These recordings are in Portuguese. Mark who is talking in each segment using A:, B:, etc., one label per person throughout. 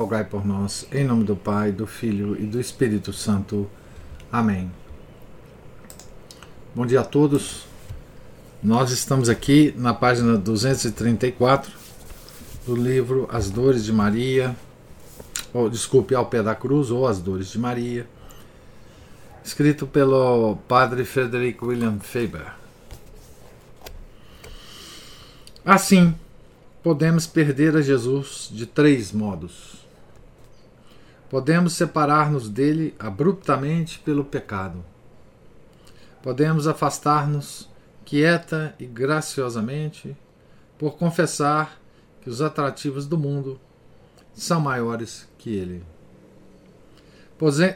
A: rogai por nós, em nome do Pai, do Filho e do Espírito Santo. Amém. Bom dia a todos. Nós estamos aqui na página 234 do livro As Dores de Maria, ou desculpe, ao pé da cruz, ou As Dores de Maria, escrito pelo padre Frederick William Faber. Assim, podemos perder a Jesus de três modos. Podemos separar-nos dele abruptamente pelo pecado. Podemos afastar-nos quieta e graciosamente por confessar que os atrativos do mundo são maiores que ele.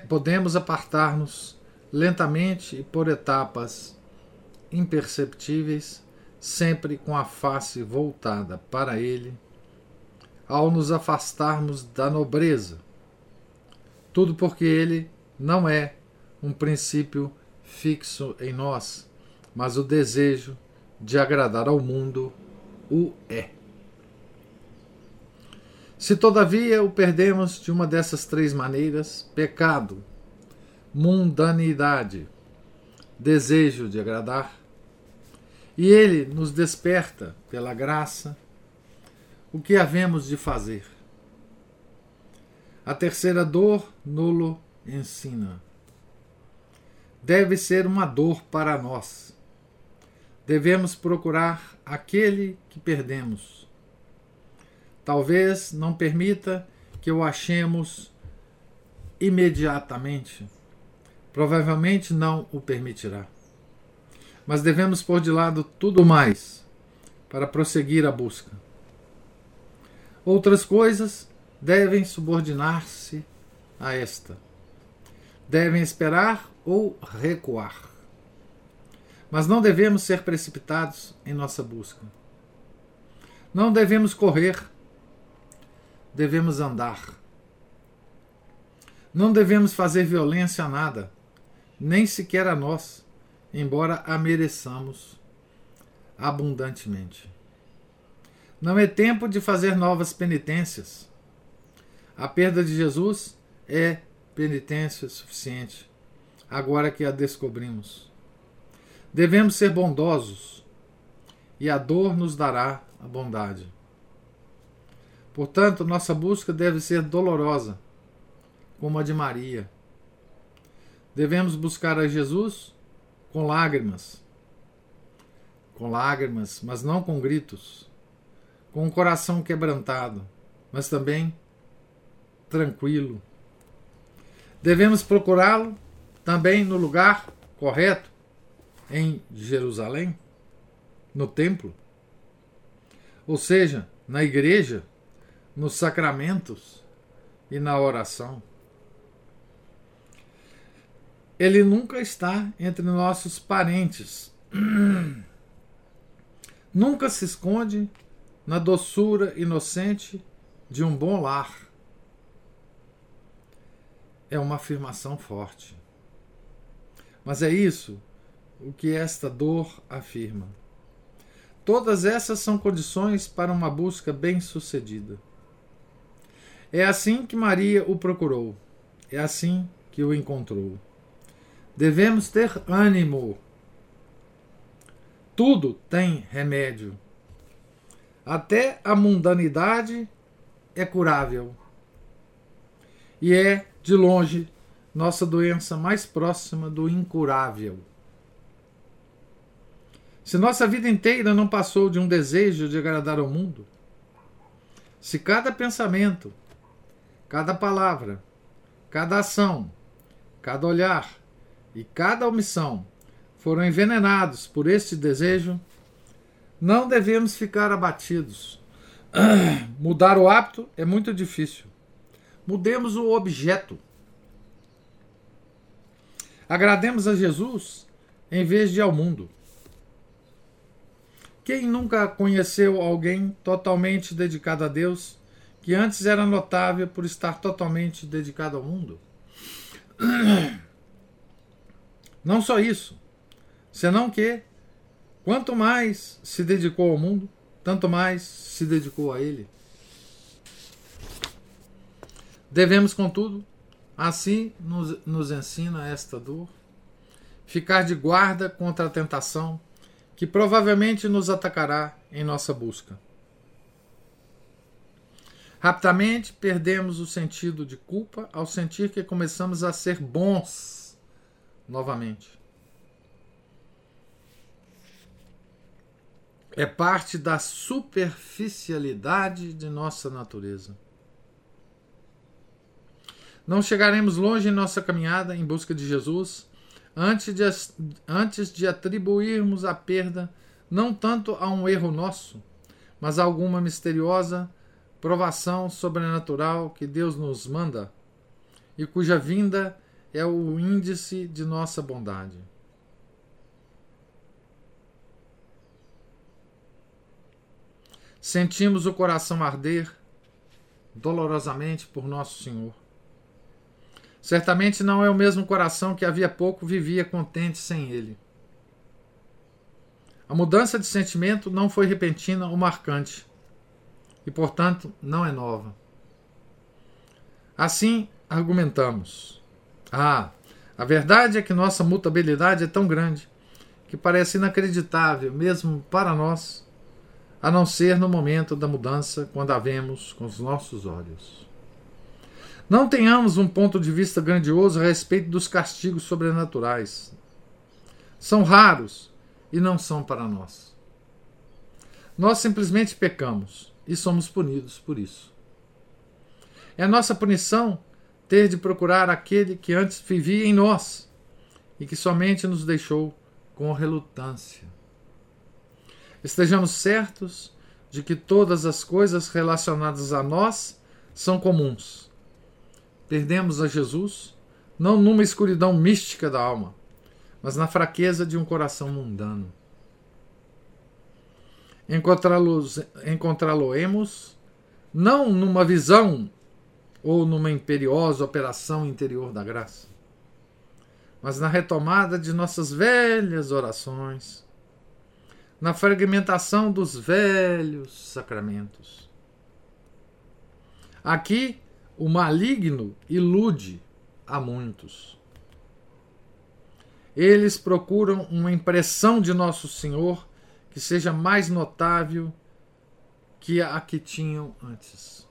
A: Podemos apartar-nos lentamente e por etapas imperceptíveis, sempre com a face voltada para ele, ao nos afastarmos da nobreza tudo porque ele não é um princípio fixo em nós, mas o desejo de agradar ao mundo o é. Se todavia o perdemos de uma dessas três maneiras, pecado, mundanidade, desejo de agradar, e ele nos desperta pela graça, o que havemos de fazer? A terceira dor, nulo ensina. Deve ser uma dor para nós. Devemos procurar aquele que perdemos. Talvez não permita que o achemos imediatamente. Provavelmente não o permitirá. Mas devemos pôr de lado tudo mais para prosseguir a busca. Outras coisas devem subordinar-se a esta. Devem esperar ou recuar. Mas não devemos ser precipitados em nossa busca. Não devemos correr, devemos andar. Não devemos fazer violência a nada, nem sequer a nós, embora a mereçamos abundantemente. Não é tempo de fazer novas penitências a perda de Jesus é penitência suficiente, agora que a descobrimos. Devemos ser bondosos, e a dor nos dará a bondade. Portanto, nossa busca deve ser dolorosa, como a de Maria. Devemos buscar a Jesus com lágrimas, com lágrimas, mas não com gritos, com o coração quebrantado, mas também tranquilo. Devemos procurá-lo também no lugar correto, em Jerusalém, no templo, ou seja, na igreja, nos sacramentos e na oração. Ele nunca está entre nossos parentes. nunca se esconde na doçura inocente de um bom lar é uma afirmação forte. Mas é isso o que esta dor afirma. Todas essas são condições para uma busca bem-sucedida. É assim que Maria o procurou. É assim que o encontrou. Devemos ter ânimo. Tudo tem remédio. Até a mundanidade é curável. E é de longe, nossa doença mais próxima do incurável. Se nossa vida inteira não passou de um desejo de agradar ao mundo, se cada pensamento, cada palavra, cada ação, cada olhar e cada omissão foram envenenados por este desejo, não devemos ficar abatidos. Mudar o hábito é muito difícil mudemos o objeto. Agrademos a Jesus em vez de ao mundo. Quem nunca conheceu alguém totalmente dedicado a Deus, que antes era notável por estar totalmente dedicado ao mundo? Não só isso, senão que, quanto mais se dedicou ao mundo, tanto mais se dedicou a ele. Devemos, contudo, assim nos, nos ensina esta dor, ficar de guarda contra a tentação que provavelmente nos atacará em nossa busca. Rapidamente perdemos o sentido de culpa ao sentir que começamos a ser bons novamente. É parte da superficialidade de nossa natureza. Não chegaremos longe em nossa caminhada em busca de Jesus antes de, antes de atribuirmos a perda não tanto a um erro nosso, mas a alguma misteriosa provação sobrenatural que Deus nos manda e cuja vinda é o índice de nossa bondade. Sentimos o coração arder dolorosamente por Nosso Senhor. Certamente não é o mesmo coração que havia pouco vivia contente sem ele. A mudança de sentimento não foi repentina ou marcante, e, portanto, não é nova. Assim, argumentamos. Ah, a verdade é que nossa mutabilidade é tão grande que parece inacreditável, mesmo para nós, a não ser no momento da mudança, quando a vemos com os nossos olhos. Não tenhamos um ponto de vista grandioso a respeito dos castigos sobrenaturais. São raros e não são para nós. Nós simplesmente pecamos e somos punidos por isso. É nossa punição ter de procurar aquele que antes vivia em nós e que somente nos deixou com relutância. Estejamos certos de que todas as coisas relacionadas a nós são comuns Perdemos a Jesus não numa escuridão mística da alma, mas na fraqueza de um coração mundano. Encontrá-lo-emos não numa visão ou numa imperiosa operação interior da graça, mas na retomada de nossas velhas orações, na fragmentação dos velhos sacramentos. Aqui o maligno ilude a muitos. Eles procuram uma impressão de Nosso Senhor que seja mais notável que a que tinham antes.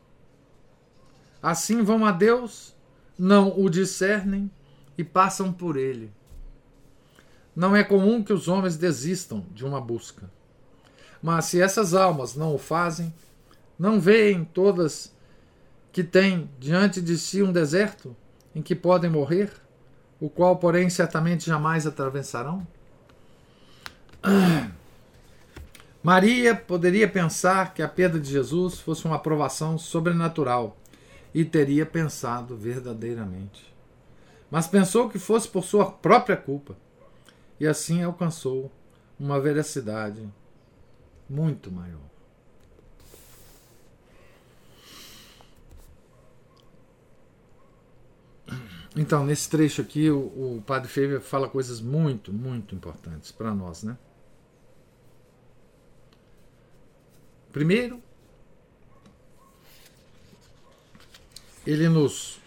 A: Assim vão a Deus, não o discernem e passam por ele. Não é comum que os homens desistam de uma busca. Mas se essas almas não o fazem, não veem todas que têm diante de si um deserto em que podem morrer, o qual, porém, certamente jamais atravessarão? Maria poderia pensar que a perda de Jesus fosse uma aprovação sobrenatural e teria pensado verdadeiramente. Mas pensou que fosse por sua própria culpa e assim alcançou uma veracidade muito maior. Então, nesse trecho aqui, o, o Padre Feber fala coisas muito, muito importantes para nós, né? Primeiro, ele nos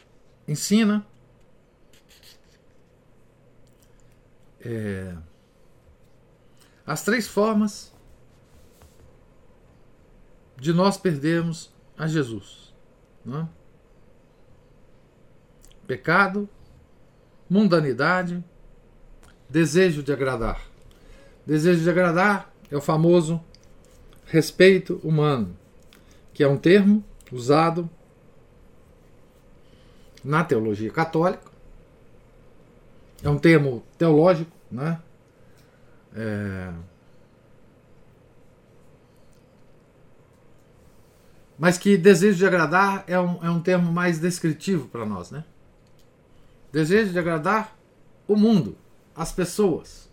A: ensina é, as três formas de nós perdermos a Jesus. Não é? Pecado, mundanidade, desejo de agradar. Desejo de agradar é o famoso respeito humano, que é um termo usado na teologia católica. É um termo teológico, né? É... mas que desejo de agradar é um, é um termo mais descritivo para nós, né? Desejo de agradar o mundo, as pessoas.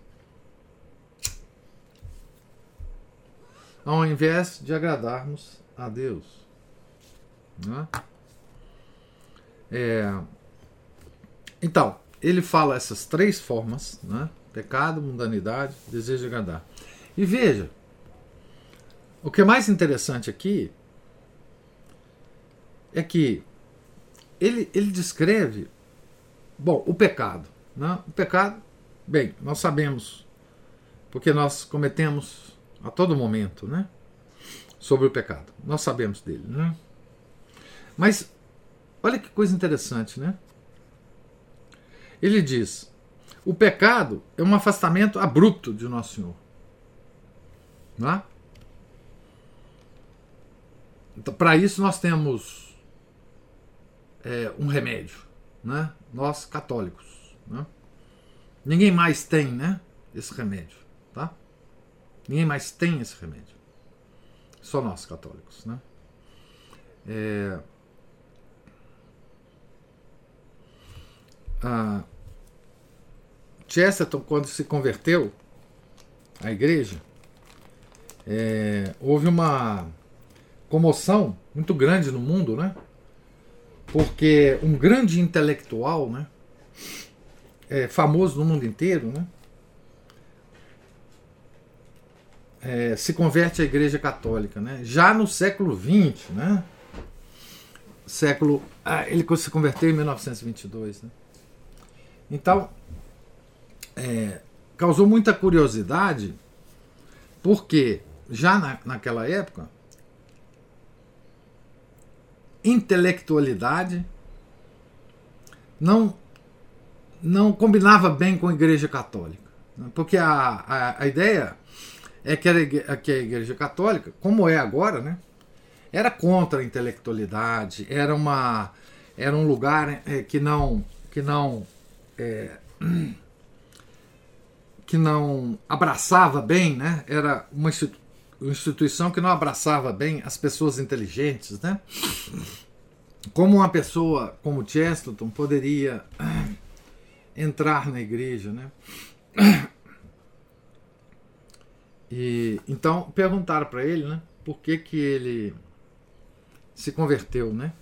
A: Ao invés de agradarmos a Deus. Né? É, então, ele fala essas três formas, né? Pecado, mundanidade, desejo de agradar. E veja, o que é mais interessante aqui é que ele, ele descreve, bom, o pecado. Né? O pecado, bem, nós sabemos, porque nós cometemos a todo momento, né? Sobre o pecado. Nós sabemos dele, né? Mas, olha que coisa interessante, né? Ele diz: o pecado é um afastamento abrupto de Nosso Senhor. Não é? Então, Para isso nós temos é, um remédio, né? nós católicos. Né? Ninguém mais tem né, esse remédio. Tá? Ninguém mais tem esse remédio. Só nós católicos. Né? É, a Chesterton, quando se converteu à igreja, é, houve uma comoção muito grande no mundo, né? Porque um grande intelectual, né? É, famoso no mundo inteiro, né? É, se converte à Igreja Católica, né? Já no século XX, né? Século, ah, ele se converteu em 1922, né? Então, é, causou muita curiosidade, porque já na, naquela época, intelectualidade não, não combinava bem com a Igreja Católica. Né? Porque a, a, a ideia é que a, que a Igreja Católica, como é agora, né, era contra a intelectualidade, era, uma, era um lugar é, que não, que não é, que não abraçava bem, né? Era uma instituição que não abraçava bem as pessoas inteligentes, né? Como uma pessoa como Chesterton poderia entrar na igreja, né? E então perguntaram para ele, né? Por que que ele se converteu, né?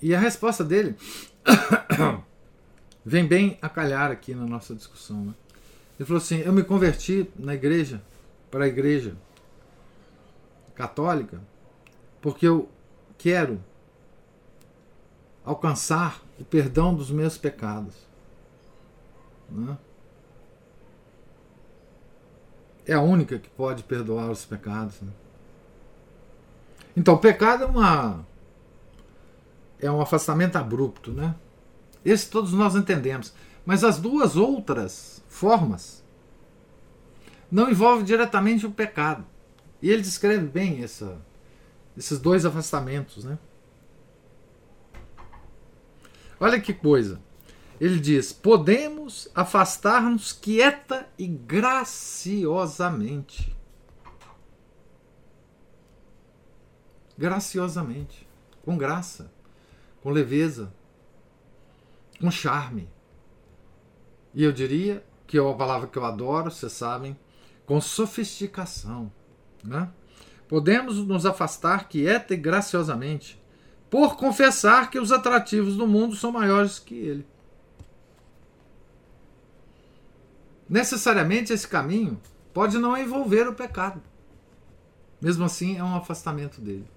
A: E a resposta dele vem bem a calhar aqui na nossa discussão, né? Ele falou assim: Eu me converti na igreja, para a igreja católica, porque eu quero alcançar o perdão dos meus pecados. Né? É a única que pode perdoar os pecados. Né? Então, o pecado é uma é um afastamento abrupto, né? Esse todos nós entendemos. Mas as duas outras formas não envolvem diretamente o pecado. E ele descreve bem essa, esses dois afastamentos. Né? Olha que coisa. Ele diz: podemos afastar-nos quieta e graciosamente. Graciosamente, com graça, com leveza, com charme. E eu diria que é uma palavra que eu adoro, vocês sabem, com sofisticação. Né? Podemos nos afastar quieta e graciosamente, por confessar que os atrativos do mundo são maiores que ele. Necessariamente esse caminho pode não envolver o pecado. Mesmo assim, é um afastamento dele.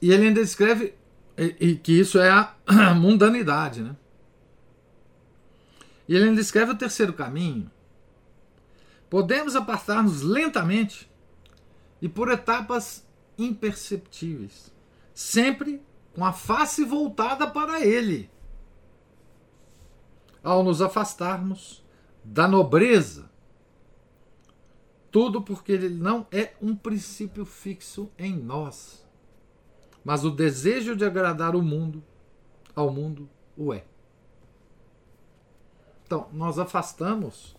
A: E ele ainda escreve e, e que isso é a mundanidade, né? E ele ainda escreve o terceiro caminho. Podemos apartar-nos lentamente e por etapas imperceptíveis, sempre com a face voltada para ele. Ao nos afastarmos da nobreza, tudo porque ele não é um princípio fixo em nós mas o desejo de agradar o mundo, ao mundo, o é. Então, nós afastamos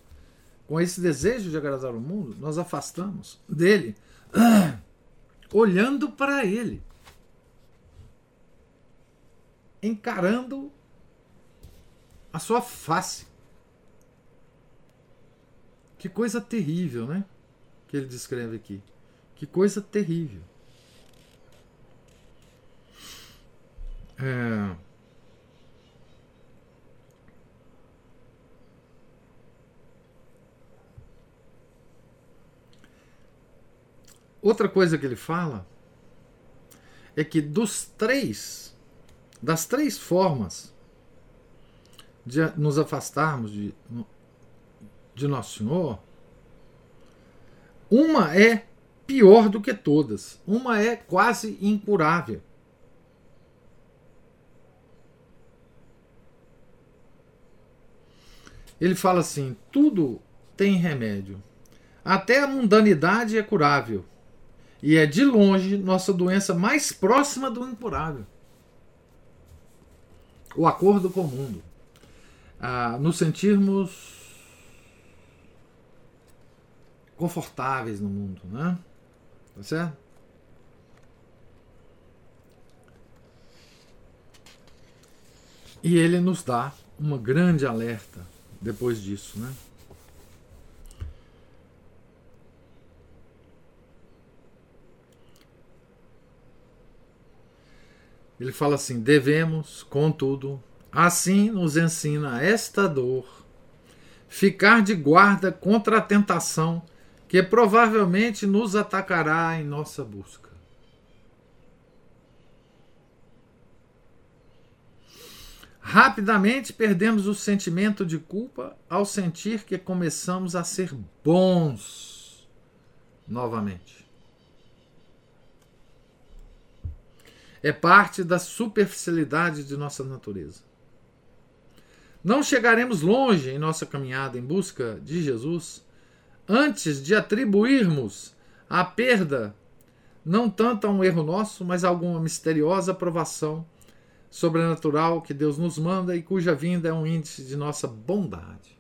A: com esse desejo de agradar o mundo, nós afastamos dele, olhando para ele, encarando a sua face. Que coisa terrível, né? Que ele descreve aqui. Que coisa terrível. É... Outra coisa que ele fala é que dos três, das três formas de nos afastarmos de, de Nosso Senhor, uma é pior do que todas, uma é quase incurável. Ele fala assim: tudo tem remédio, até a mundanidade é curável, e é de longe nossa doença mais próxima do incurável. O acordo com o mundo. Ah, nos sentirmos confortáveis no mundo, né? Tá certo? E ele nos dá uma grande alerta depois disso, né? Ele fala assim: devemos, contudo, assim nos ensina esta dor, ficar de guarda contra a tentação que provavelmente nos atacará em nossa busca. Rapidamente perdemos o sentimento de culpa ao sentir que começamos a ser bons novamente. É parte da superficialidade de nossa natureza. Não chegaremos longe em nossa caminhada em busca de Jesus antes de atribuirmos a perda não tanto a um erro nosso, mas a alguma misteriosa provação sobrenatural que Deus nos manda e cuja vinda é um índice de nossa bondade.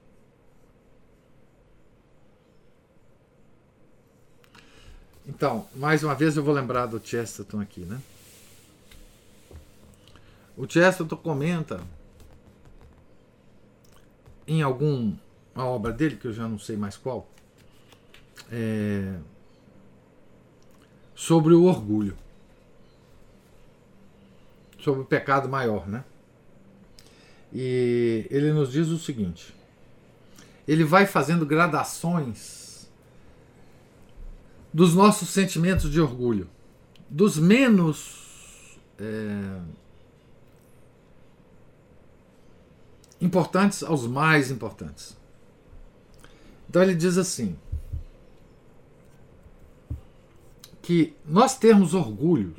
A: Então, mais uma vez eu vou lembrar do Chesterton aqui, né? O Chesterton comenta em alguma obra dele, que eu já não sei mais qual, é, sobre o orgulho, sobre o pecado maior, né? E ele nos diz o seguinte: ele vai fazendo gradações dos nossos sentimentos de orgulho, dos menos é, importantes aos mais importantes. Então ele diz assim: que nós termos orgulho,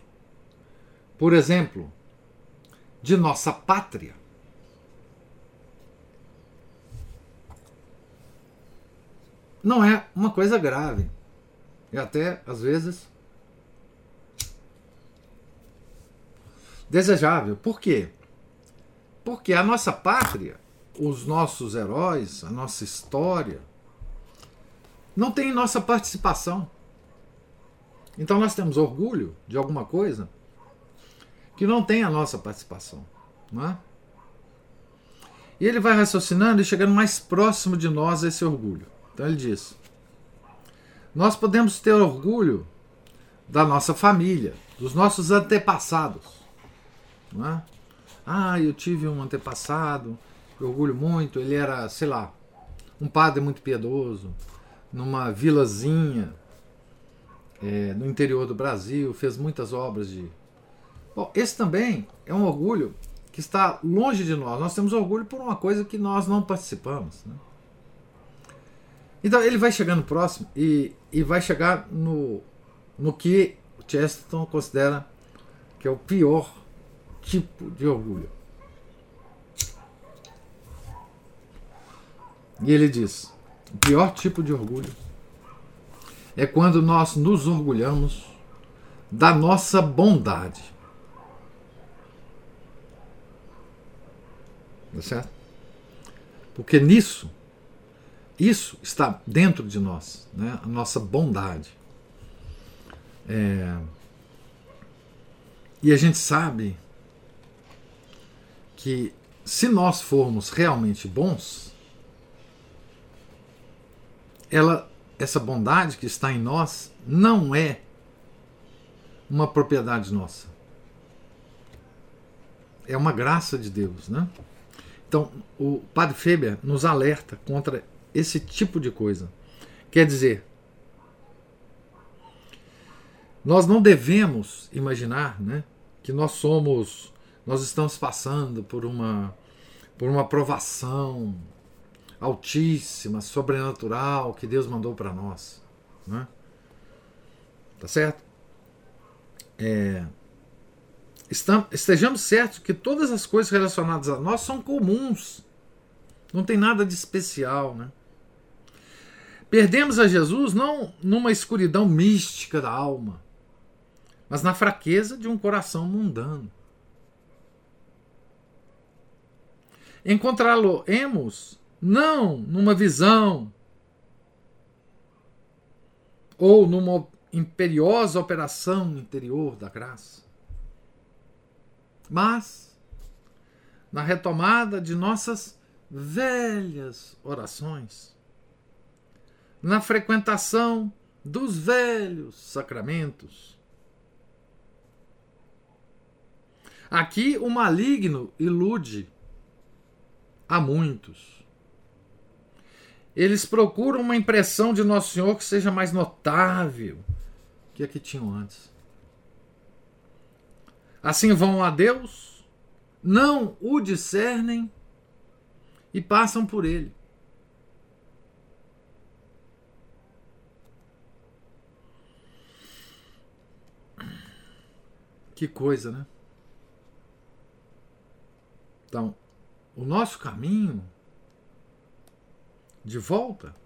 A: por exemplo, de nossa pátria, não é uma coisa grave. E até, às vezes, desejável. Por quê? Porque a nossa pátria, os nossos heróis, a nossa história, não tem nossa participação. Então nós temos orgulho de alguma coisa que não tem a nossa participação. Não é? E ele vai raciocinando e chegando mais próximo de nós esse orgulho. Então ele diz: Nós podemos ter orgulho da nossa família, dos nossos antepassados. Não é? Ah, eu tive um antepassado, eu orgulho muito, ele era, sei lá, um padre muito piedoso, numa vilazinha é, no interior do Brasil, fez muitas obras de. Bom, esse também é um orgulho que está longe de nós. Nós temos orgulho por uma coisa que nós não participamos. Né? Então ele vai chegando próximo e, e vai chegar no, no que Chesterton considera que é o pior tipo de orgulho. E ele diz: o pior tipo de orgulho é quando nós nos orgulhamos da nossa bondade. Tá certo? Porque nisso Isso está dentro de nós, né? a nossa bondade. É... E a gente sabe que se nós formos realmente bons, ela, essa bondade que está em nós não é uma propriedade nossa. É uma graça de Deus, né? Então, o Padre Feber nos alerta contra esse tipo de coisa. Quer dizer, nós não devemos imaginar né, que nós somos, nós estamos passando por uma, por uma provação altíssima, sobrenatural que Deus mandou para nós. Né? Tá certo? É, estejamos certos que todas as coisas relacionadas a nós são comuns. Não tem nada de especial, né? Perdemos a Jesus não numa escuridão mística da alma, mas na fraqueza de um coração mundano. Encontrá-lo-emos não numa visão ou numa imperiosa operação interior da graça, mas na retomada de nossas velhas orações na frequentação dos velhos sacramentos. Aqui o maligno ilude a muitos. Eles procuram uma impressão de Nosso Senhor que seja mais notável que a que tinham antes. Assim vão a Deus, não o discernem e passam por ele. Que coisa, né? Então, o nosso caminho de volta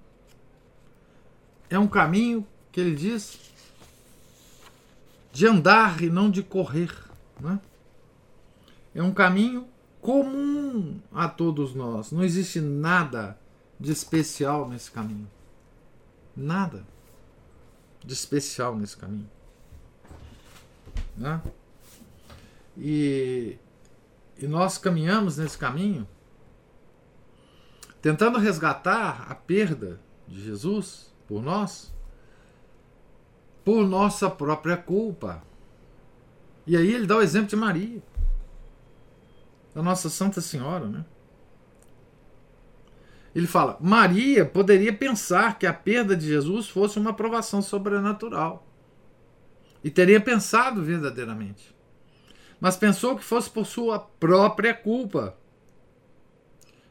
A: é um caminho que ele diz de andar e não de correr. Né? É um caminho comum a todos nós. Não existe nada de especial nesse caminho. Nada de especial nesse caminho. Né? E, e nós caminhamos nesse caminho tentando resgatar a perda de Jesus por nós, por nossa própria culpa. E aí ele dá o exemplo de Maria, da nossa Santa Senhora, né? Ele fala: Maria poderia pensar que a perda de Jesus fosse uma provação sobrenatural. E teria pensado verdadeiramente mas pensou que fosse por sua própria culpa.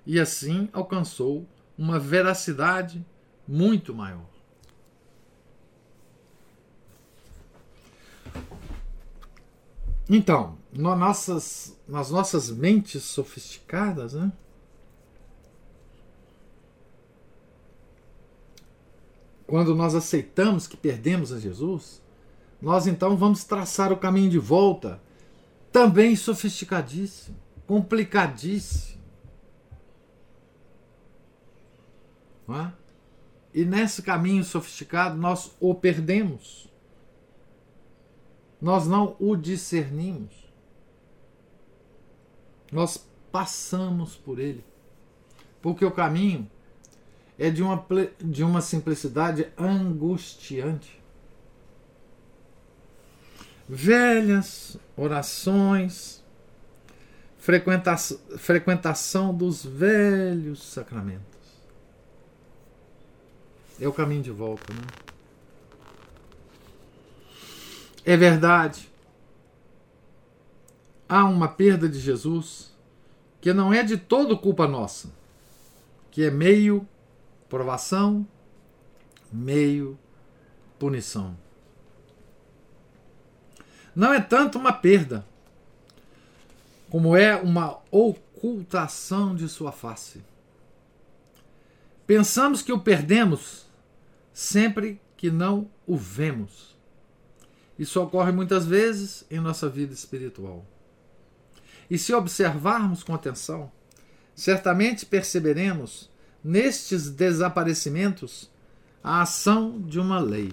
A: E assim alcançou uma veracidade muito maior. Então, nas nossas, nas nossas mentes sofisticadas, né? quando nós aceitamos que perdemos a Jesus, nós então vamos traçar o caminho de volta também sofisticadíssimo, complicadíssimo. É? E nesse caminho sofisticado nós o perdemos. Nós não o discernimos. Nós passamos por ele. Porque o caminho é de uma, de uma simplicidade angustiante velhas orações, frequentação, frequentação dos velhos sacramentos. É o caminho de volta, né? É verdade. Há uma perda de Jesus que não é de todo culpa nossa, que é meio provação, meio punição não é tanto uma perda, como é uma ocultação de sua face. Pensamos que o perdemos sempre que não o vemos. Isso ocorre muitas vezes em nossa vida espiritual. E se observarmos com atenção, certamente perceberemos nestes desaparecimentos a ação de uma lei.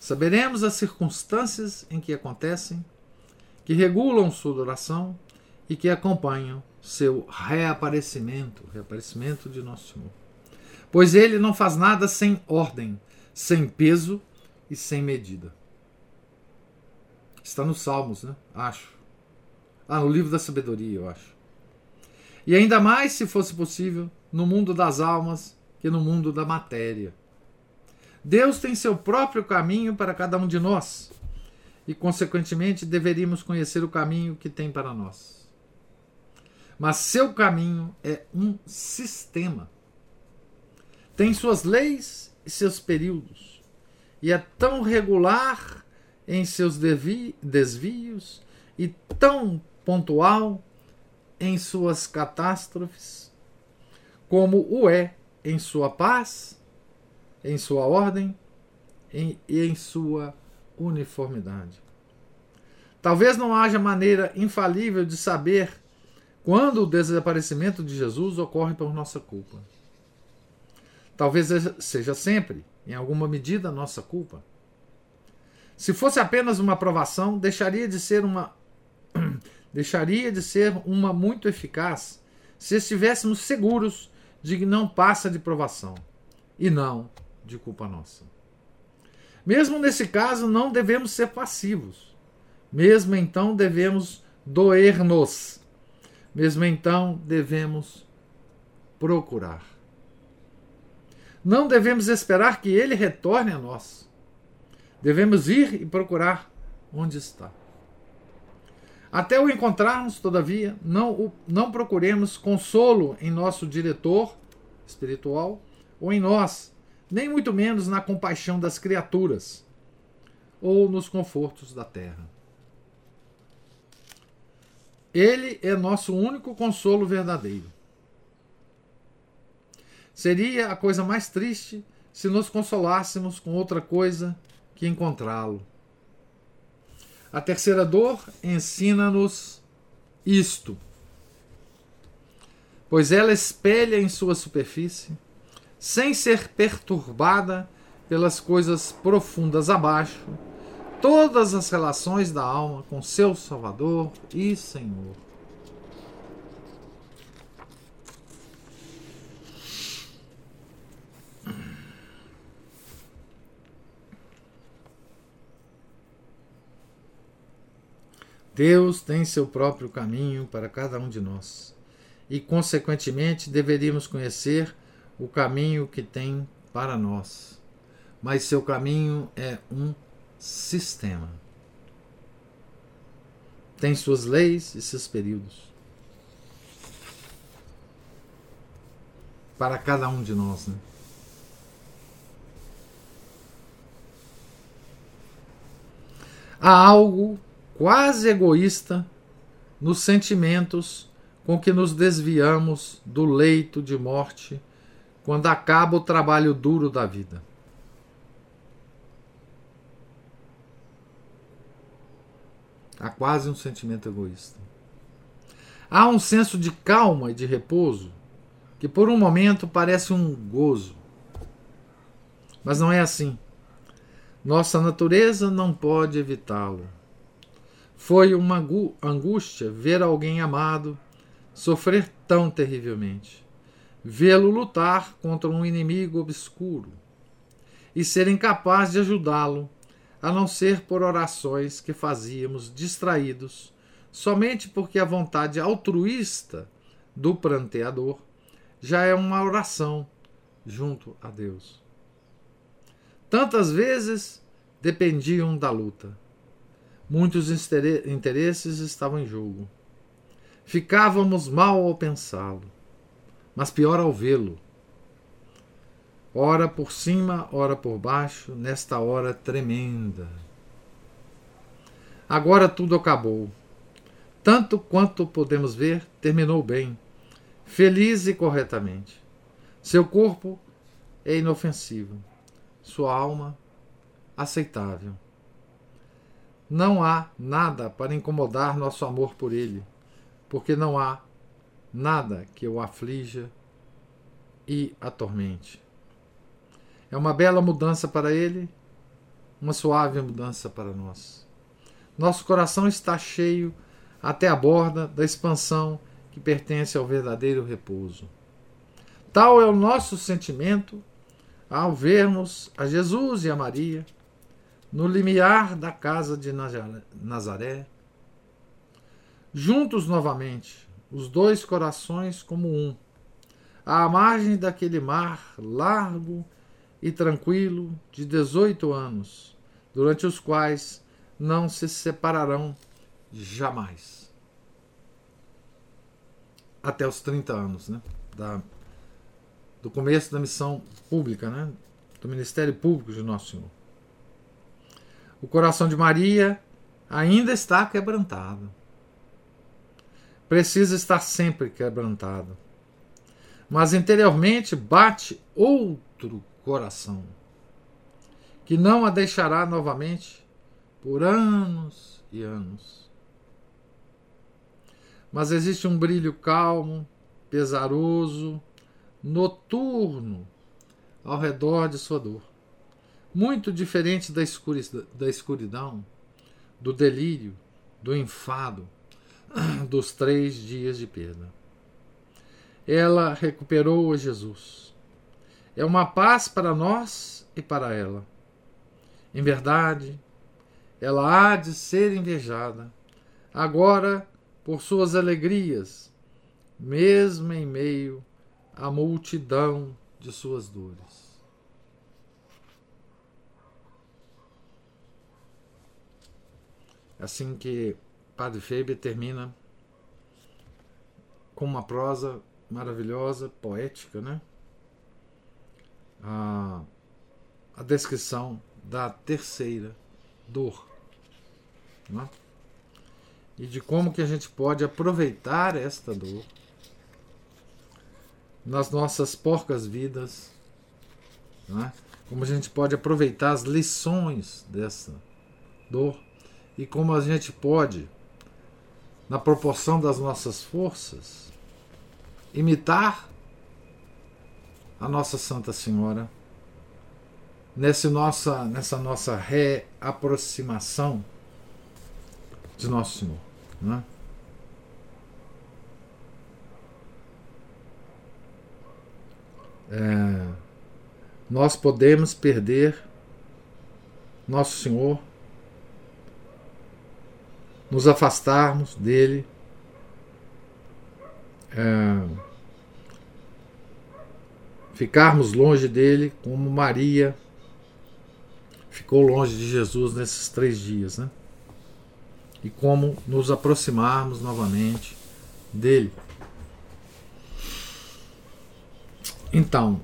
A: Saberemos as circunstâncias em que acontecem, que regulam sua duração e que acompanham seu reaparecimento, reaparecimento de nosso Senhor. Pois ele não faz nada sem ordem, sem peso e sem medida. Está nos Salmos, né? Acho. Ah, no livro da sabedoria, eu acho. E ainda mais, se fosse possível, no mundo das almas que no mundo da matéria. Deus tem seu próprio caminho para cada um de nós e, consequentemente, deveríamos conhecer o caminho que tem para nós. Mas seu caminho é um sistema. Tem suas leis e seus períodos, e é tão regular em seus desvios e tão pontual em suas catástrofes, como o é em sua paz, em sua ordem e em sua uniformidade. Talvez não haja maneira infalível de saber quando o desaparecimento de Jesus ocorre por nossa culpa. Talvez seja sempre, em alguma medida, nossa culpa. Se fosse apenas uma aprovação, deixaria de ser uma deixaria de ser uma muito eficaz se estivéssemos seguros de que não passa de provação e não de culpa nossa. Mesmo nesse caso, não devemos ser passivos. Mesmo então, devemos doer-nos. Mesmo então, devemos procurar. Não devemos esperar que ele retorne a nós. Devemos ir e procurar onde está. Até o encontrarmos, todavia, não, o, não procuremos consolo em nosso diretor espiritual ou em nós, nem muito menos na compaixão das criaturas ou nos confortos da terra. Ele é nosso único consolo verdadeiro. Seria a coisa mais triste se nos consolássemos com outra coisa que encontrá-lo. A terceira dor ensina-nos isto, pois ela espelha em sua superfície, sem ser perturbada pelas coisas profundas abaixo, todas as relações da alma com seu Salvador e Senhor. Deus tem seu próprio caminho para cada um de nós e, consequentemente, deveríamos conhecer o caminho que tem para nós. Mas seu caminho é um sistema. Tem suas leis e seus períodos. Para cada um de nós, né? Há algo quase egoísta nos sentimentos com que nos desviamos do leito de morte quando acaba o trabalho duro da vida. Há quase um sentimento egoísta. Há um senso de calma e de repouso que por um momento parece um gozo. Mas não é assim. Nossa natureza não pode evitá-lo. Foi uma angústia ver alguém amado sofrer tão terrivelmente, vê-lo lutar contra um inimigo obscuro e ser incapaz de ajudá-lo, a não ser por orações que fazíamos distraídos, somente porque a vontade altruísta do pranteador já é uma oração junto a Deus. Tantas vezes dependiam da luta Muitos interesses estavam em jogo. Ficávamos mal ao pensá-lo, mas pior ao vê-lo. Ora por cima, ora por baixo, nesta hora tremenda. Agora tudo acabou. Tanto quanto podemos ver, terminou bem, feliz e corretamente. Seu corpo é inofensivo, sua alma aceitável. Não há nada para incomodar nosso amor por ele, porque não há nada que o aflija e atormente. É uma bela mudança para ele, uma suave mudança para nós. Nosso coração está cheio até a borda da expansão que pertence ao verdadeiro repouso. Tal é o nosso sentimento ao vermos a Jesus e a Maria no limiar da casa de Nazaré, juntos novamente, os dois corações como um, à margem daquele mar largo e tranquilo de 18 anos, durante os quais não se separarão jamais. Até os 30 anos, né? Da, do começo da missão pública, né? Do ministério público de Nosso Senhor. O coração de Maria ainda está quebrantado. Precisa estar sempre quebrantado. Mas interiormente bate outro coração, que não a deixará novamente por anos e anos. Mas existe um brilho calmo, pesaroso, noturno ao redor de sua dor, muito diferente da escuridão, do delírio, do enfado dos três dias de perda. Ela recuperou a Jesus. É uma paz para nós e para ela. Em verdade, ela há de ser invejada, agora por suas alegrias, mesmo em meio à multidão de suas dores. Assim que Padre Feber termina com uma prosa maravilhosa, poética, né? A, a descrição da terceira dor né? e de como que a gente pode aproveitar esta dor nas nossas porcas vidas, né? como a gente pode aproveitar as lições dessa dor e como a gente pode, na proporção das nossas forças, imitar a Nossa Santa Senhora nesse nossa, nessa nossa reaproximação de Nosso Senhor. Né? É, nós podemos perder Nosso Senhor, nos afastarmos dele, é, ficarmos longe dele, como Maria ficou longe de Jesus nesses três dias, né? E como nos aproximarmos novamente dele. Então,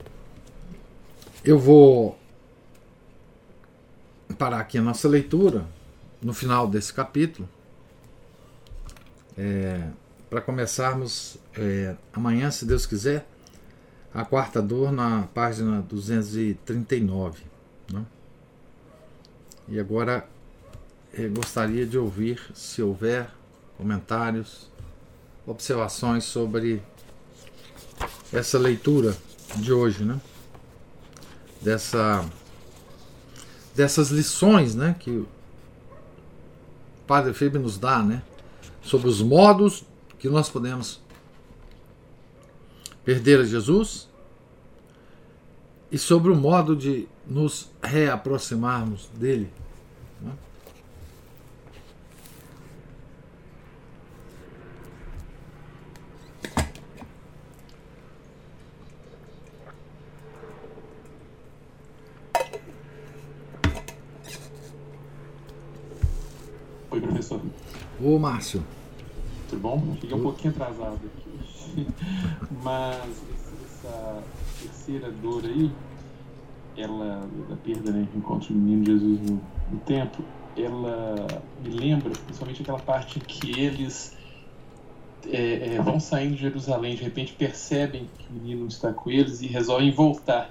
A: eu vou parar aqui a nossa leitura no final desse capítulo, é, para começarmos é, amanhã, se Deus quiser, a quarta dor na página 239. Né? E agora eh, gostaria de ouvir, se houver comentários, observações sobre essa leitura de hoje, né? Dessa, dessas lições, né? Que o Padre Felipe nos dá, né? Sobre os modos que nós podemos perder a Jesus e sobre o modo de nos reaproximarmos dele. Né?
B: Oi, professor.
A: Ô, Márcio.
B: Bom? Fiquei um pouquinho atrasado aqui. Mas essa terceira dor aí, ela, da perda, né, encontro do menino Jesus no, no templo, ela me lembra principalmente aquela parte que eles é, é, vão saindo de Jerusalém, de repente percebem que o menino está com eles e resolvem voltar.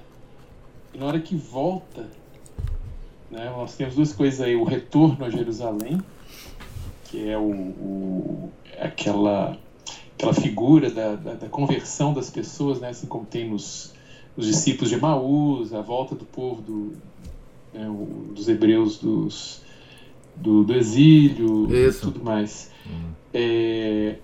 B: E na hora que volta, né, nós temos duas coisas aí: o retorno a Jerusalém, que é o, o aquela, aquela figura da, da, da, conversão das pessoas, né, assim como tem nos os discípulos de Maús, a volta do povo do, é, o, dos hebreus dos, do, do exílio e tudo mais. Uhum. É,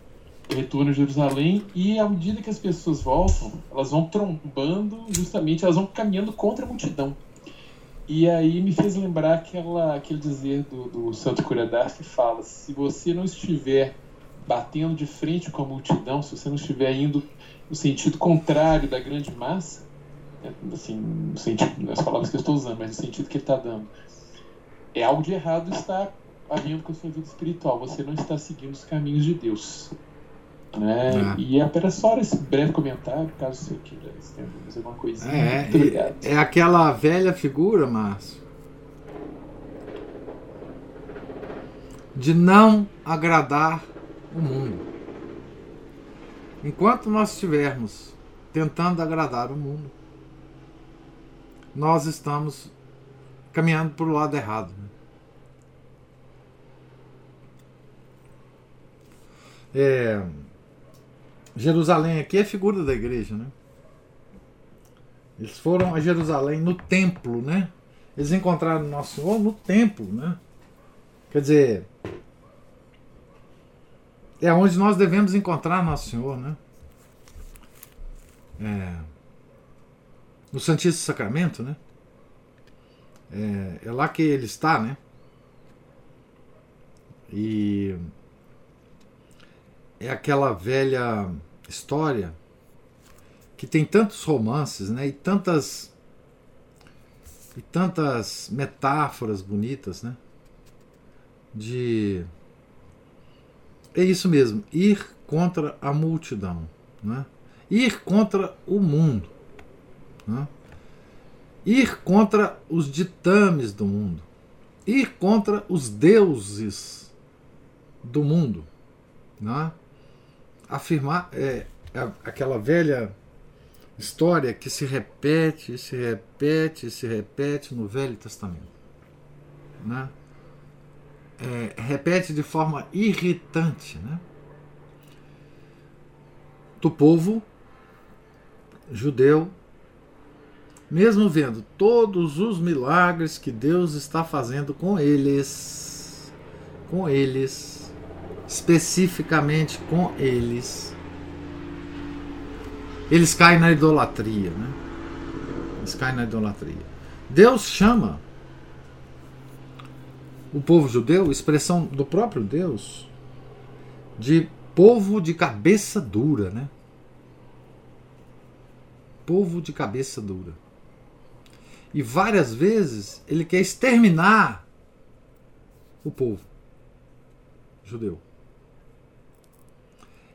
B: retorno a Jerusalém e à medida que as pessoas voltam, elas vão trombando, justamente elas vão caminhando contra a multidão. E aí me fez lembrar aquela, aquele dizer do, do Santo Curadas que fala: se você não estiver batendo de frente com a multidão, se você não estiver indo no sentido contrário da grande massa, né, assim, no sentido, nas palavras que eu estou usando, mas no sentido que ele está dando, é algo de errado está havendo com a sua vida espiritual. Você não está seguindo os caminhos de Deus. Né? É. E era só esse breve comentário, caso você queira fazer alguma coisinha.
A: É, é, é aquela velha figura, Márcio, de não agradar o mundo. Enquanto nós estivermos tentando agradar o mundo, nós estamos caminhando para o lado errado. Né? É, Jerusalém aqui é figura da igreja, né? Eles foram a Jerusalém no templo, né? Eles encontraram Nosso Senhor no templo, né? Quer dizer, é onde nós devemos encontrar Nosso Senhor, né? É, no Santíssimo Sacramento, né? É, é lá que ele está, né? E é aquela velha história que tem tantos romances, né? E tantas e tantas metáforas bonitas, né? De é isso mesmo, ir contra a multidão, né? Ir contra o mundo, né? Ir contra os ditames do mundo, ir contra os deuses do mundo, né? afirmar é, é, aquela velha história que se repete, se repete, se repete no Velho Testamento. Né? É, repete de forma irritante. Né? Do povo judeu, mesmo vendo todos os milagres que Deus está fazendo com eles, com eles, especificamente com eles, eles caem na idolatria, né? Eles caem na idolatria. Deus chama o povo judeu, expressão do próprio Deus, de povo de cabeça dura, né? Povo de cabeça dura. E várias vezes ele quer exterminar o povo judeu.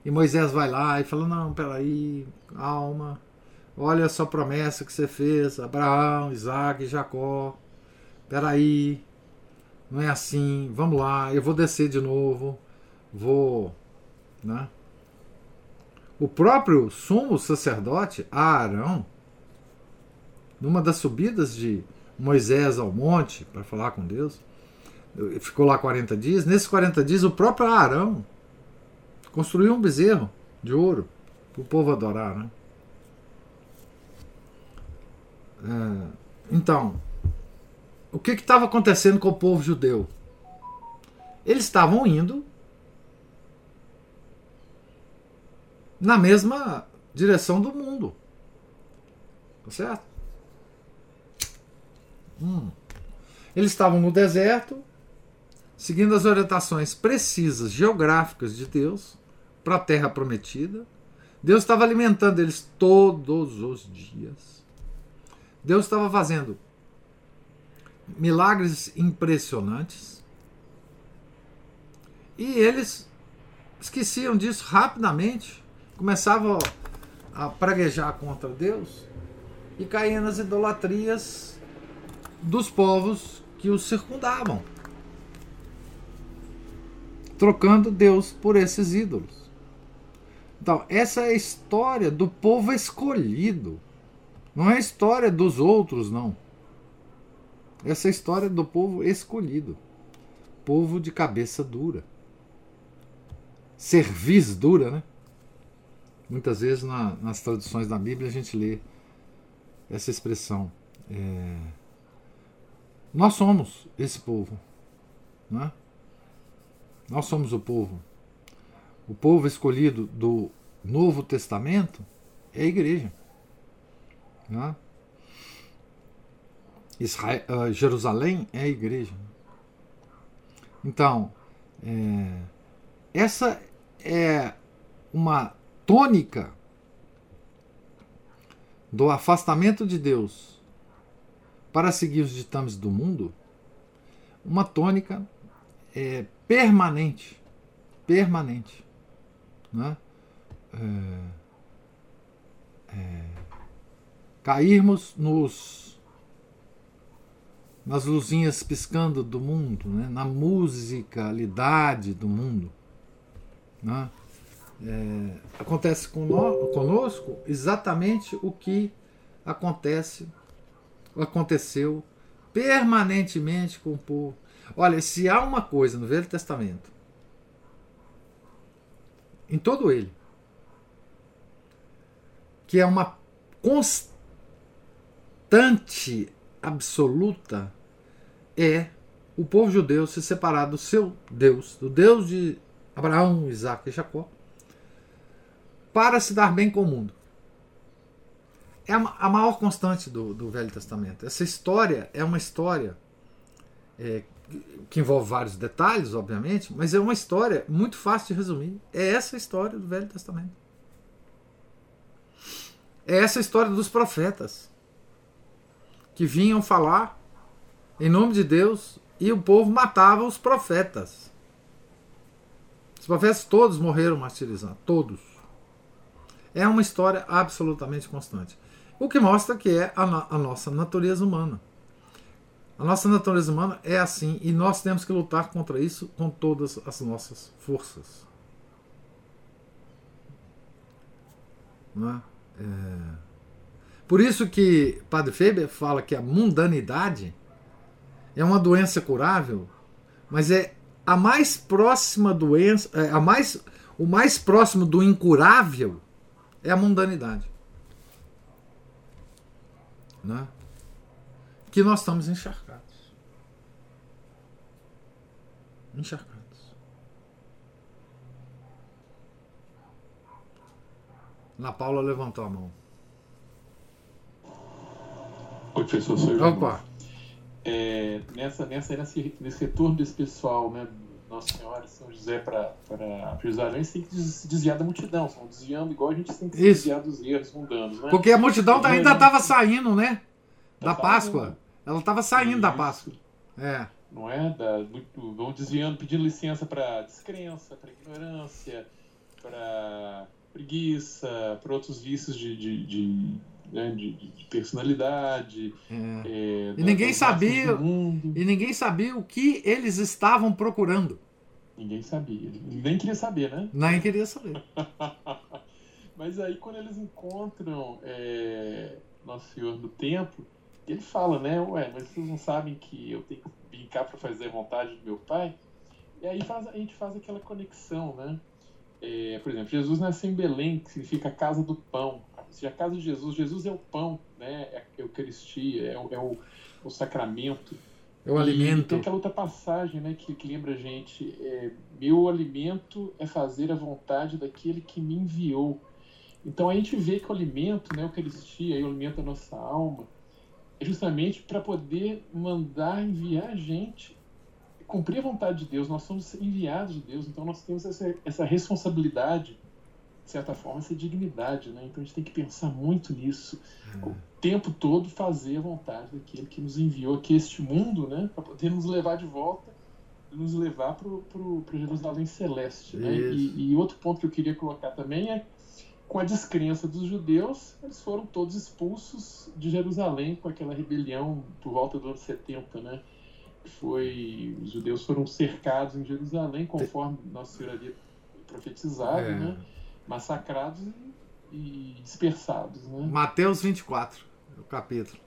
A: E Moisés vai lá e fala: Não, peraí, calma. Olha a sua promessa que você fez, Abraão, Isaac Jacó. Peraí, não é assim. Vamos lá, eu vou descer de novo. Vou. Né? O próprio sumo sacerdote, Arão, numa das subidas de Moisés ao monte para falar com Deus, ficou lá 40 dias. Nesses 40 dias, o próprio Arão construiu um bezerro de ouro para o povo adorar. Né? É, então, o que estava acontecendo com o povo judeu? Eles estavam indo na mesma direção do mundo. Tá certo? Hum. Eles estavam no deserto, seguindo as orientações precisas geográficas de Deus, para a terra prometida. Deus estava alimentando eles todos os dias. Deus estava fazendo milagres impressionantes. E eles esqueciam disso rapidamente, começavam a praguejar contra Deus e caíam nas idolatrias dos povos que os circundavam, trocando Deus por esses ídolos. Então, essa é a história do povo escolhido. Não é a história dos outros, não. Essa é história do povo escolhido. Povo de cabeça dura. Cerviz dura, né? Muitas vezes na, nas traduções da Bíblia a gente lê essa expressão. É, nós somos esse povo. Né? Nós somos o povo. O povo escolhido do Novo Testamento é a igreja. Né? Israel, uh, Jerusalém é a igreja. Então, é, essa é uma tônica do afastamento de Deus para seguir os ditames do mundo, uma tônica é, permanente, permanente, né? É, é, cairmos nos nas luzinhas piscando do mundo, né? na musicalidade do mundo. Né? É, acontece conosco exatamente o que acontece, aconteceu permanentemente com o povo. Olha, se há uma coisa no Velho Testamento, em todo ele, que é uma constante absoluta, é o povo judeu se separar do seu Deus, do Deus de Abraão, Isaac e Jacó, para se dar bem com o mundo. É a maior constante do, do Velho Testamento. Essa história é uma história é, que envolve vários detalhes, obviamente, mas é uma história muito fácil de resumir. É essa a história do Velho Testamento. É essa a história dos profetas que vinham falar em nome de Deus e o povo matava os profetas. Os profetas todos morreram martirizados, todos. É uma história absolutamente constante. O que mostra que é a, a nossa natureza humana. A nossa natureza humana é assim e nós temos que lutar contra isso com todas as nossas forças. Não é? É... Por isso que Padre Feber fala que a mundanidade é uma doença curável, mas é a mais próxima doença, é a mais, o mais próximo do incurável é a mundanidade. Né? Que nós estamos encharcados. Encharcados. Na Paula levantou a mão.
B: Professor, sou
A: Opa!
B: É, nessa, nessa, nesse, nesse retorno desse pessoal, né, Nossa Senhora, São José para Jerusalém, você tem que se desviar da multidão, são desviando igual a gente tem que se
A: Isso.
B: desviar dos erros mundanos. Né?
A: Porque a multidão
B: Então,
A: ainda estava saindo, né? Da
B: Tá
A: Páscoa.
B: saindo.
A: Ela estava saindo da
B: Isso.
A: Páscoa. É.
B: Não é? Da, muito, vão desviando, pedindo licença para descrença, para ignorância, para preguiça, para outros vícios de, de, de, né, de- de- de personalidade.
A: é.
B: é,
A: E ninguém sabia-. E ninguém sabia o que eles estavam procurando.
B: Ninguém sabia. Nem queria saber, né?
A: Nem queria saber.
B: Mas aí quando eles encontram é, Nosso Senhor do Templo, ele fala, né? Ué, mas vocês não sabem que eu tenho que brincar para fazer a vontade do meu pai? E aí faz- a gente faz aquela conexão, né? É, por exemplo, Jesus nasceu em Belém, que significa casa do pão. Ou seja, a casa de Jesus, Jesus é o pão, né? É a Eucaristia, é o, é o, o sacramento.
A: É o
B: E
A: alimento.
B: tem aquela outra passagem né, que, que lembra a gente: é, meu alimento é fazer a vontade daquele que me enviou. Então a gente vê que o alimento, né, a Eucaristia, o alimento da nossa alma, é justamente para poder mandar enviar a gente cumprir a vontade de Deus. Nós somos enviados de Deus, então nós temos essa, essa responsabilidade, de certa forma, essa dignidade. Né? Então a gente tem que pensar muito nisso o tempo todo fazer a vontade daquele que nos enviou aqui este mundo, né, para poder nos levar de volta, nos levar para Jerusalém celeste, né? E, e outro ponto que eu queria colocar também é com a descrença dos judeus, eles foram todos expulsos de Jerusalém com aquela rebelião por volta do ano 70, né? Foi os judeus foram cercados em Jerusalém conforme Nossa Senhora havia profetizado,
A: É.
B: né? Massacrados e, dispersados, né?
A: Mateus 24, o capítulo.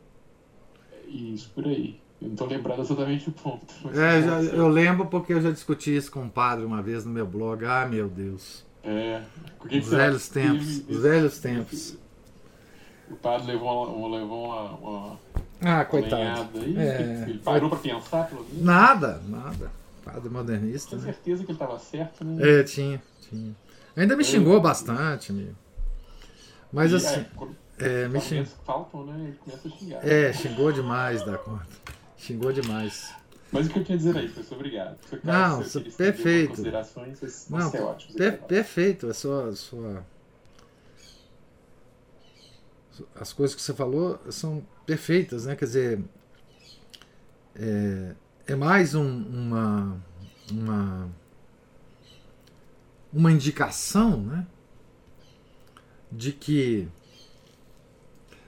B: Isso, por aí. Eu não tô lembrado exatamente o ponto.
A: É,
B: tá
A: já- eu lembro porque eu já discuti isso com um padre uma vez no meu blog. Ah, meu Deus.
B: É,
A: Os velhos tempos. Os velhos tempos.
B: o padre levou uma, levou uma, uma
A: ah, coitado.
B: Aí, é, ele parou para pensar, pelo menos.
A: Nada, nada. Padre modernista.
B: Tinha
A: né?
B: certeza que ele estava certo, né?
A: É, tinha, tinha. Ainda me xingou bastante, amigo. Mas
B: E,
A: assim.
B: é,
A: É, me
B: argumentos faltam, né? Ele começa a xingar.
A: É, xingou demais da conta. Xingou demais.
B: Mas o que eu tinha a dizer aí, professor, obrigado. Se
A: Não,
B: você
A: perfeito.
B: Considerações, vocês
A: Não,
B: ser ótimos.
A: per- perfeito. A sua, sua. As coisas que você falou são perfeitas, né? Quer dizer. É, é mais um- uma. Uma. Uma indicação, né? De que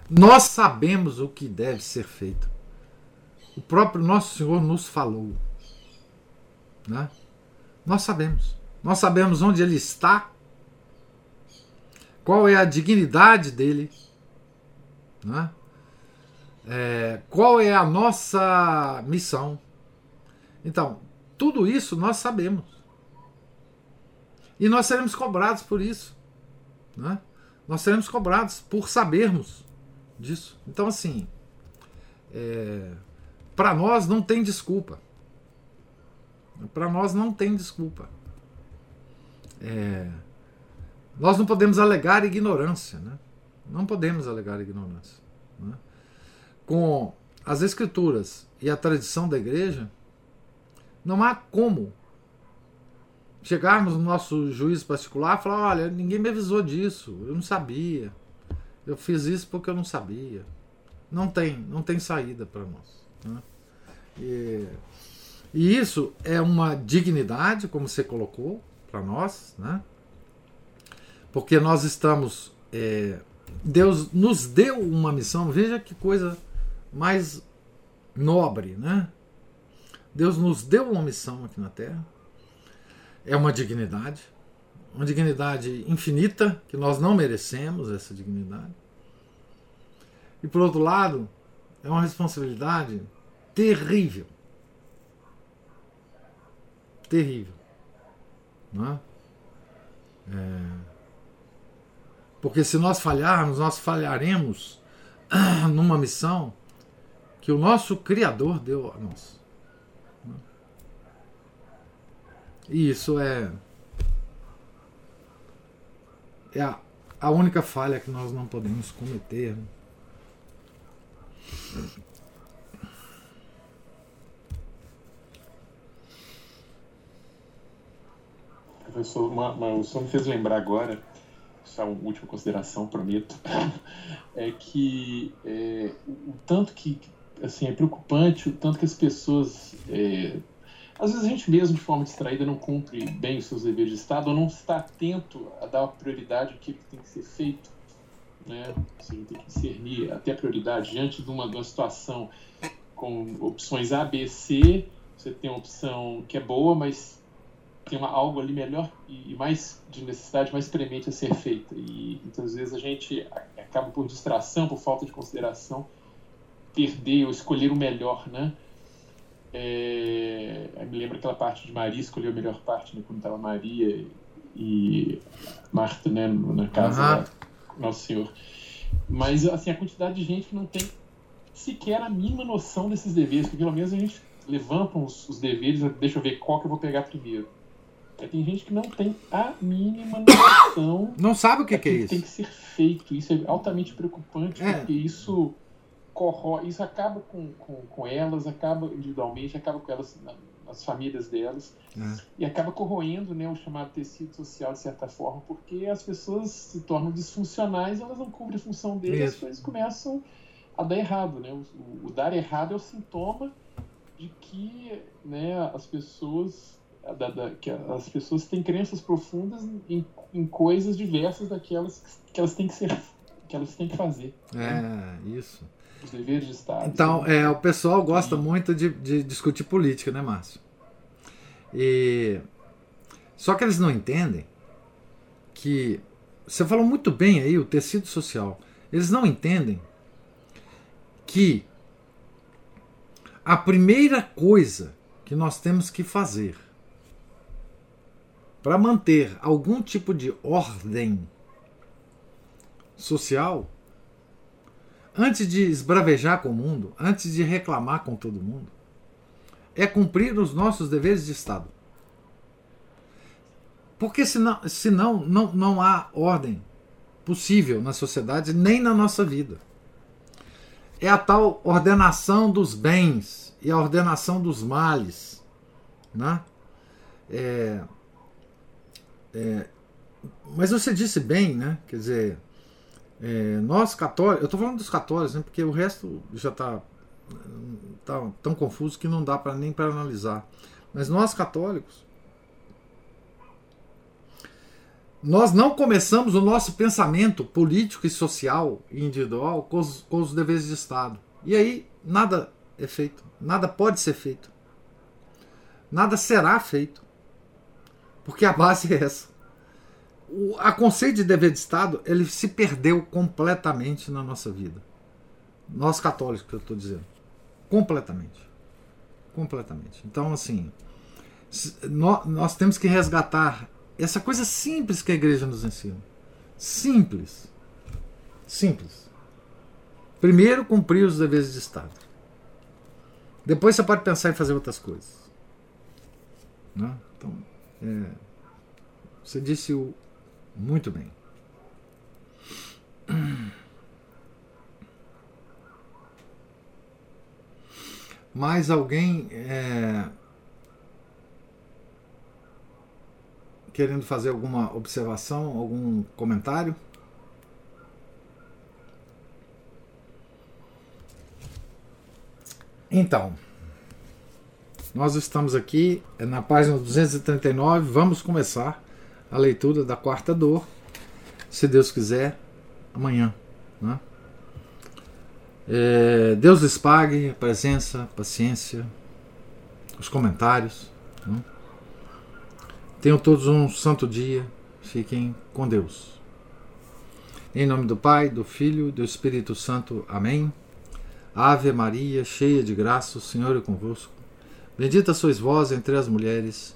A: nós sabemos o que deve ser feito. O próprio nosso Senhor nos falou. Né? Nós sabemos. Nós sabemos onde ele está, qual é a dignidade dele, né? É, qual é a nossa missão. Então, tudo isso nós sabemos. E nós seremos cobrados por isso. Né? Nós seremos cobrados por sabermos disso. Então, assim, é, para nós não tem desculpa. Para nós não tem desculpa. É, nós não podemos alegar ignorância. Né? Não podemos alegar ignorância. né? Com as escrituras e a tradição da igreja, não há como chegarmos no nosso juiz particular e falar: olha, ninguém me avisou disso, eu não sabia. Eu fiz isso porque eu não sabia. Não tem, não tem saída para nós. né? E, e isso é uma dignidade, como você colocou, para nós, né? Porque nós estamos. é, Deus nos deu uma missão, veja que coisa mais nobre, né? Deus nos deu uma missão aqui na Terra. É uma dignidade, uma dignidade infinita, que nós não merecemos essa dignidade. E por outro lado, é uma responsabilidade terrível. Terrível. Não é? É, Porque se nós falharmos, nós falharemos numa missão que o nosso Criador deu a nós. E isso é, é a, a única falha que nós não podemos cometer.
B: Professor, uma, uma, o senhor me fez lembrar agora, só uma última consideração, prometo, é que é, o tanto que assim, é preocupante, o tanto que as pessoas. é, às vezes a gente mesmo, de forma distraída, não cumpre bem os seus deveres de Estado ou não está atento a dar prioridade àquilo que tem que ser feito. Né? Assim, tem que discernir até a prioridade diante de uma, de uma situação com opções A, B, C. Você tem uma opção que é boa, mas tem uma, algo ali melhor e, mais de necessidade mais premente a ser feita. E muitas vezes a gente acaba por distração, por falta de consideração, perder ou escolher o melhor, né? É, me lembro aquela parte de Maria escolher a melhor parte, né, quando estava Maria e Marta, né, na casa da Nosso Senhor. Mas assim a quantidade de gente que não tem sequer a mínima noção desses deveres, porque pelo menos a gente levanta os, os deveres, deixa eu ver qual que eu vou pegar primeiro. Aí tem gente que não tem a mínima noção
A: Não sabe o que, que é
B: daquilo tem
A: isso.
B: que ser feito. Isso é altamente preocupante,
A: É.
B: porque isso corrói, isso acaba com, com, com elas, acaba individualmente, acaba com elas na- nas famílias delas
A: É.
B: e acaba corroendo né, o chamado tecido social de certa forma, porque as pessoas se tornam disfuncionais, elas não cumprem a função deles, as
A: Isso.
B: coisas começam a dar errado, né? O, o- dar errado é o sintoma de que né, as pessoas da- da- que as pessoas têm crenças profundas em, em coisas diversas daquelas que elas têm que ser que elas têm que fazer
A: É, isso.
B: os deveres de Estado
A: Então, é, o pessoal gosta
B: E-
A: muito de, de discutir política, né, Márcio? E... Só que eles não entendem que. Você falou muito bem aí, o tecido social. Eles não entendem que a primeira coisa que nós temos que fazer para manter algum tipo de ordem social antes de esbravejar com o mundo, antes de reclamar com todo mundo, é cumprir os nossos deveres de Estado. Porque senão, senão não, não há ordem possível na sociedade nem na nossa vida. É a tal ordenação dos bens e a ordenação dos males. Né? É, é, mas você disse bem, né? Quer dizer, é, nós católicos, eu estou falando dos católicos, né? Porque o resto já está tá tão confuso que não dá para nem para analisar. Mas nós católicos, nós não começamos o nosso pensamento político e social e individual com os, com os deveres de Estado. E aí nada é feito, nada pode ser feito, nada será feito, porque a base é essa. O a conceito de dever de Estado ele se perdeu completamente na nossa vida. Nós católicos, que eu estou dizendo. Completamente. Completamente. Então, assim, nós, nós temos que resgatar essa coisa simples que a igreja nos ensina. Simples. Simples. Primeiro, cumprir os deveres de Estado. Depois você pode pensar em fazer outras coisas. Né? Então, é, você disse o muito bem. Mais alguém é, querendo fazer alguma observação, algum comentário? Então, nós estamos aqui na página 239, vamos começar a leitura da quarta dor, se Deus quiser, amanhã. Né? É, Deus lhes pague a presença, a paciência, os comentários. Né? Tenham todos um santo dia. Fiquem com Deus. Em nome do Pai, do Filho e do Espírito Santo. Amém. Ave Maria, cheia de graça, o Senhor é convosco. Bendita sois vós entre as mulheres,